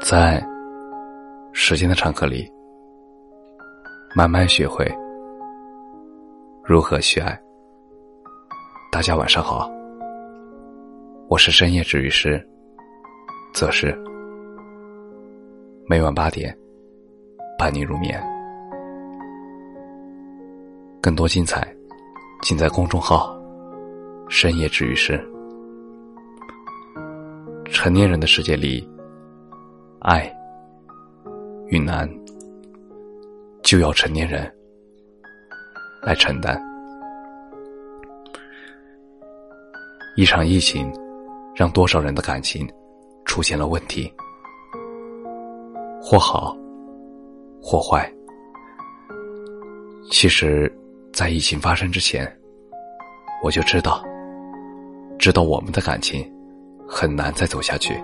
在时间的长河里，慢慢学会如何去爱。大家晚上好，我是深夜治愈师，则是每晚八点伴你入眠。更多精彩，尽在公众号“深夜治愈师”。成年人的世界里。爱与难，就要成年人来承担。一场疫情，让多少人的感情出现了问题，或好，或坏。其实，在疫情发生之前，我就知道，知道我们的感情很难再走下去。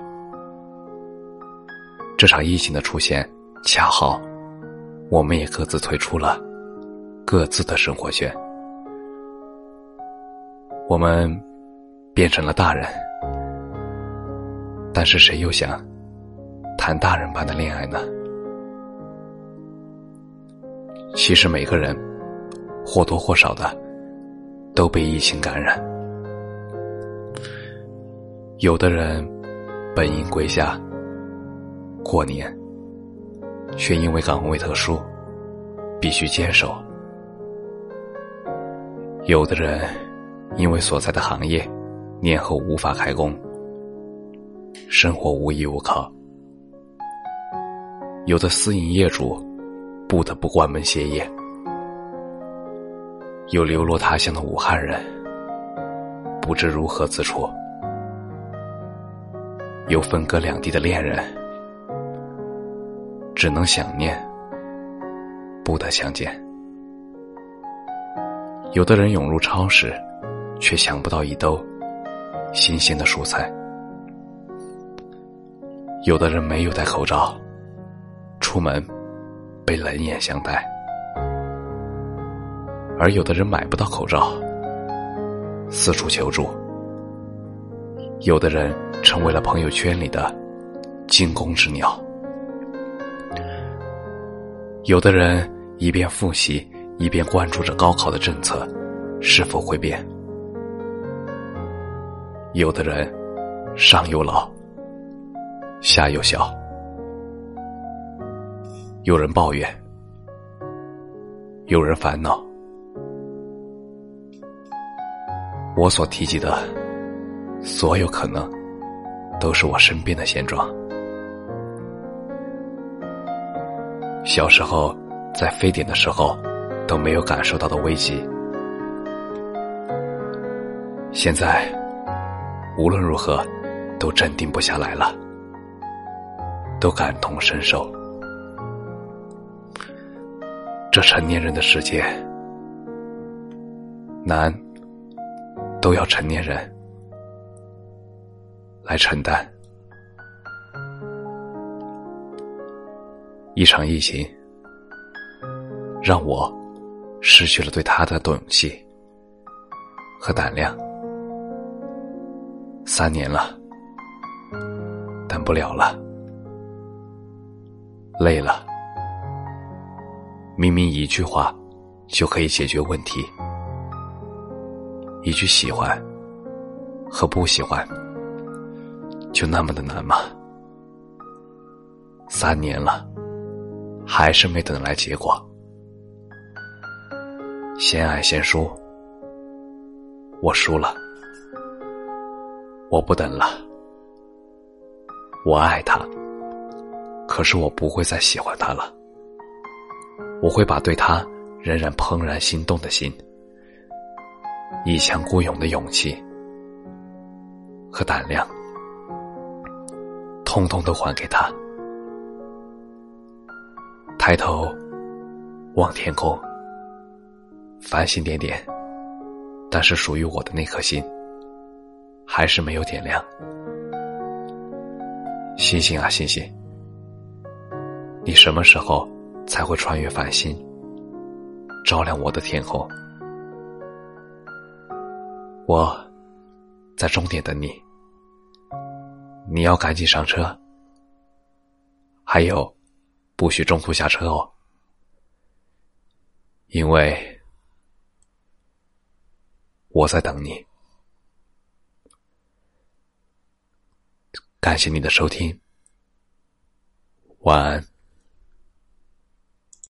这场疫情的出现，恰好，我们也各自退出了各自的生活圈。我们变成了大人，但是谁又想谈大人般的恋爱呢？其实每个人或多或少的都被疫情感染，有的人本应归家。过年，却因为岗位特殊，必须坚守。有的人因为所在的行业年后无法开工，生活无依无靠；有的私营业主不得不关门歇业；有流落他乡的武汉人不知如何自处；有分隔两地的恋人。只能想念，不得相见。有的人涌入超市，却抢不到一兜新鲜的蔬菜；有的人没有戴口罩，出门被冷眼相待；而有的人买不到口罩，四处求助；有的人成为了朋友圈里的惊弓之鸟。有的人一边复习，一边关注着高考的政策是否会变；有的人上有老，下有小；有人抱怨，有人烦恼。我所提及的所有可能，都是我身边的现状。小时候，在非典的时候都没有感受到的危机，现在无论如何都镇定不下来了，都感同身受。这成年人的世界，难都要成年人来承担。一场疫情，让我失去了对他的勇气和胆量。三年了，等不了了，累了。明明一句话就可以解决问题，一句喜欢和不喜欢，就那么的难吗？三年了。还是没等来结果，先爱先输，我输了，我不等了，我爱他，可是我不会再喜欢他了，我会把对他仍然怦然心动的心，一腔孤勇的勇气。和胆量，通通都还给他。抬头望天空，繁星点点，但是属于我的那颗心还是没有点亮。星星啊星星，你什么时候才会穿越繁星，照亮我的天空？我在终点等你，你要赶紧上车，还有，不许中途下车哦，因为我在等你。感谢你的收听，晚安。